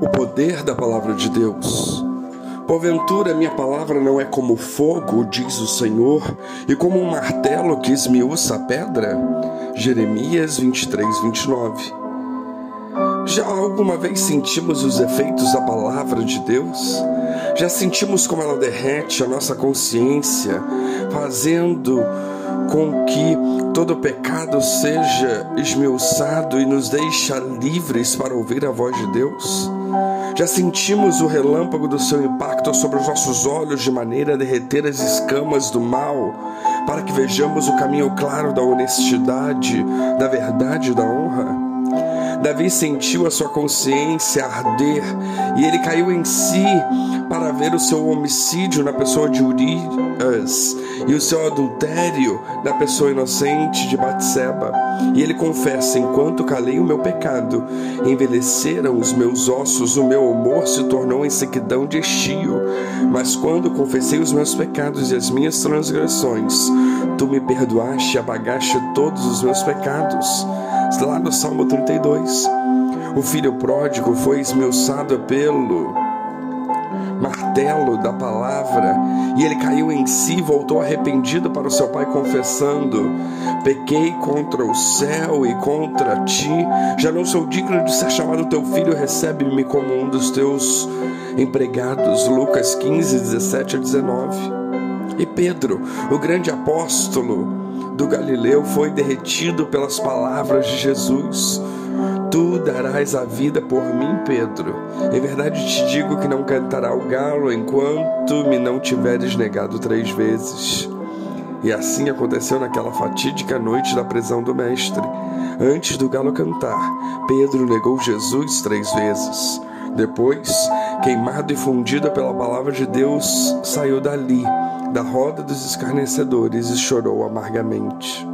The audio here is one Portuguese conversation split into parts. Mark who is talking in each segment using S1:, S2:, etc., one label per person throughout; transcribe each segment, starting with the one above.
S1: o poder da palavra de Deus. Porventura, minha palavra não é como fogo, diz o Senhor, e como um martelo que esmiuça a pedra? Jeremias 23, 29. Já alguma vez sentimos os efeitos da palavra de Deus? Já sentimos como ela derrete a nossa consciência, fazendo com que todo pecado seja esmiuçado e nos deixa livres para ouvir a voz de Deus? Já sentimos o relâmpago do seu impacto sobre os nossos olhos de maneira a derreter as escamas do mal, para que vejamos o caminho claro da honestidade, da verdade e da honra? Davi sentiu a sua consciência arder e ele caiu em si para ver o seu homicídio na pessoa de Urias e o seu adultério na pessoa inocente de Batseba. E ele confessa: enquanto calei o meu pecado, envelheceram os meus ossos, o meu humor se tornou em sequidão de estio. Mas quando confessei os meus pecados e as minhas transgressões, tu me perdoaste e apagaste todos os meus pecados lá no Salmo 32. O filho pródigo foi esmiuçado pelo martelo da palavra e ele caiu em si voltou arrependido para o seu pai, confessando: Pequei contra o céu e contra ti, já não sou digno de ser chamado teu filho, recebe-me como um dos teus empregados. Lucas 15, 17 a 19. E Pedro, o grande apóstolo, do Galileu foi derretido pelas palavras de Jesus. Tu darás a vida por mim, Pedro. Em verdade te digo que não cantará o galo enquanto me não tiveres negado três vezes. E assim aconteceu naquela fatídica noite da prisão do Mestre. Antes do galo cantar, Pedro negou Jesus três vezes. Depois, queimado e fundido pela palavra de Deus, saiu dali da roda dos escarnecedores e chorou amargamente.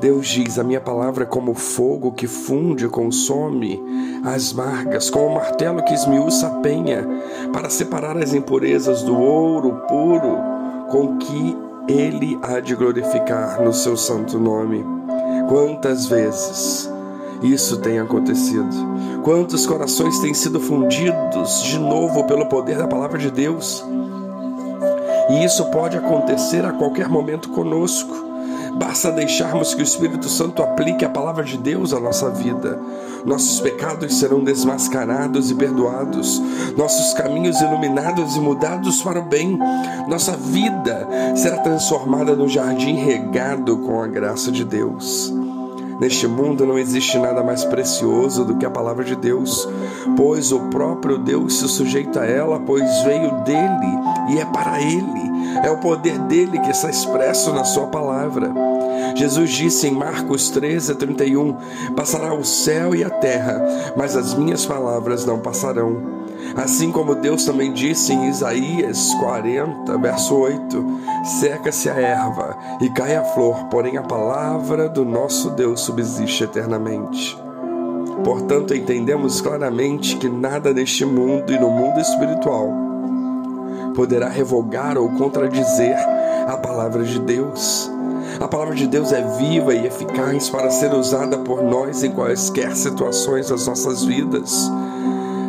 S1: Deus diz: A minha palavra é como fogo que funde e consome as margas, como um martelo que esmiuça a penha, para separar as impurezas do ouro puro, com que ele há de glorificar no seu santo nome. Quantas vezes isso tem acontecido? Quantos corações têm sido fundidos de novo pelo poder da palavra de Deus? E isso pode acontecer a qualquer momento conosco. Basta deixarmos que o Espírito Santo aplique a palavra de Deus à nossa vida. Nossos pecados serão desmascarados e perdoados, nossos caminhos iluminados e mudados para o bem. Nossa vida será transformada no jardim regado com a graça de Deus. Neste mundo não existe nada mais precioso do que a palavra de Deus, pois o próprio Deus se sujeita a ela, pois veio dele e é para ele. É o poder dele que está expresso na sua palavra. Jesus disse em Marcos 13, 31: Passará o céu e a terra, mas as minhas palavras não passarão. Assim como Deus também disse em Isaías 40, verso 8: Seca-se a erva e cai a flor, porém a palavra do nosso Deus subsiste eternamente. Portanto, entendemos claramente que nada neste mundo e no mundo espiritual poderá revogar ou contradizer a palavra de Deus. A palavra de Deus é viva e eficaz para ser usada por nós em quaisquer situações das nossas vidas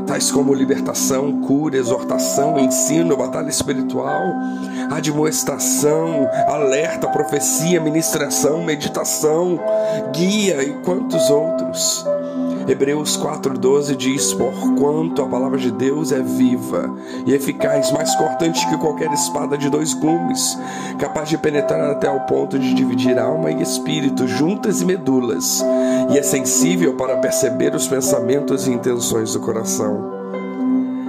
S1: tais como libertação, cura, exortação, ensino, batalha espiritual, admoestação, alerta, profecia, ministração, meditação, guia e quantos outros. Hebreus 4,12 diz: Porquanto a palavra de Deus é viva e eficaz, mais cortante que qualquer espada de dois gumes, capaz de penetrar até ao ponto de dividir alma e espírito, juntas e medulas, e é sensível para perceber os pensamentos e intenções do coração.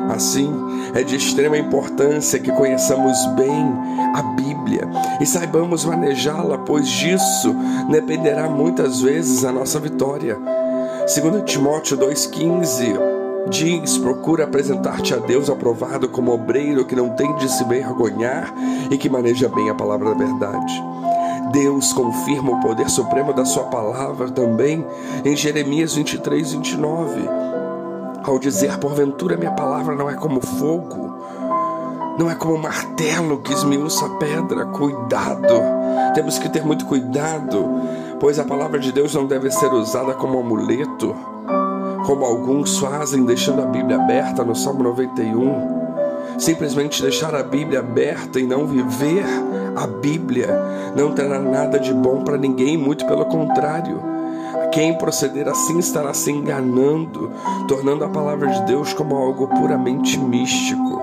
S1: Assim, é de extrema importância que conheçamos bem a Bíblia e saibamos manejá-la, pois disso dependerá muitas vezes a nossa vitória. Segundo Timóteo 2,15 diz: procura apresentar-te a Deus aprovado como obreiro que não tem de se vergonhar e que maneja bem a palavra da verdade. Deus confirma o poder supremo da sua palavra também em Jeremias 23, 29, ao dizer: Porventura minha palavra não é como fogo, não é como martelo que esmiuça a pedra. Cuidado, temos que ter muito cuidado pois a palavra de Deus não deve ser usada como amuleto. como alguns fazem, deixando a Bíblia aberta no Salmo 91. Simplesmente deixar a Bíblia aberta e não viver a Bíblia não terá nada de bom para ninguém, muito pelo contrário. Quem proceder assim estará se enganando, tornando a palavra de Deus como algo puramente místico.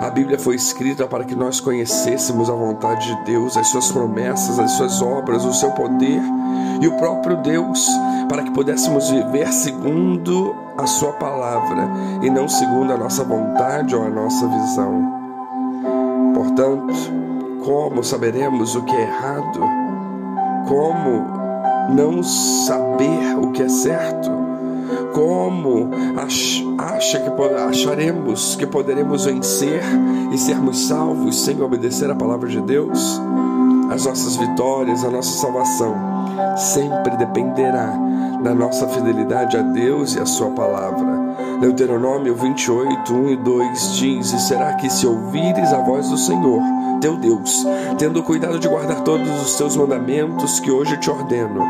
S1: A Bíblia foi escrita para que nós conhecêssemos a vontade de Deus, as suas promessas, as suas obras, o seu poder e o próprio Deus, para que pudéssemos viver segundo a sua palavra e não segundo a nossa vontade ou a nossa visão. Portanto, como saberemos o que é errado? Como não saber o que é certo? como acha que acharemos que poderemos vencer e sermos salvos sem obedecer a palavra de Deus? As nossas vitórias, a nossa salvação sempre dependerá da nossa fidelidade a Deus e a sua palavra. Deuteronômio 28, 1 e 2 diz: E será que se ouvires a voz do Senhor, teu Deus, tendo cuidado de guardar todos os teus mandamentos que hoje te ordeno,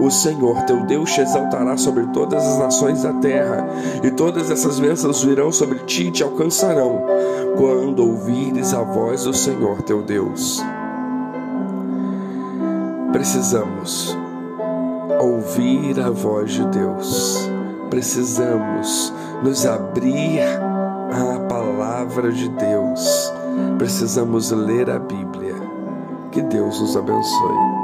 S1: o Senhor teu Deus te exaltará sobre todas as nações da terra, e todas essas bênçãos virão sobre ti e te alcançarão, quando ouvires a voz do Senhor teu Deus. Precisamos ouvir a voz de Deus, precisamos nos abrir à palavra de Deus, precisamos ler a Bíblia. Que Deus nos abençoe.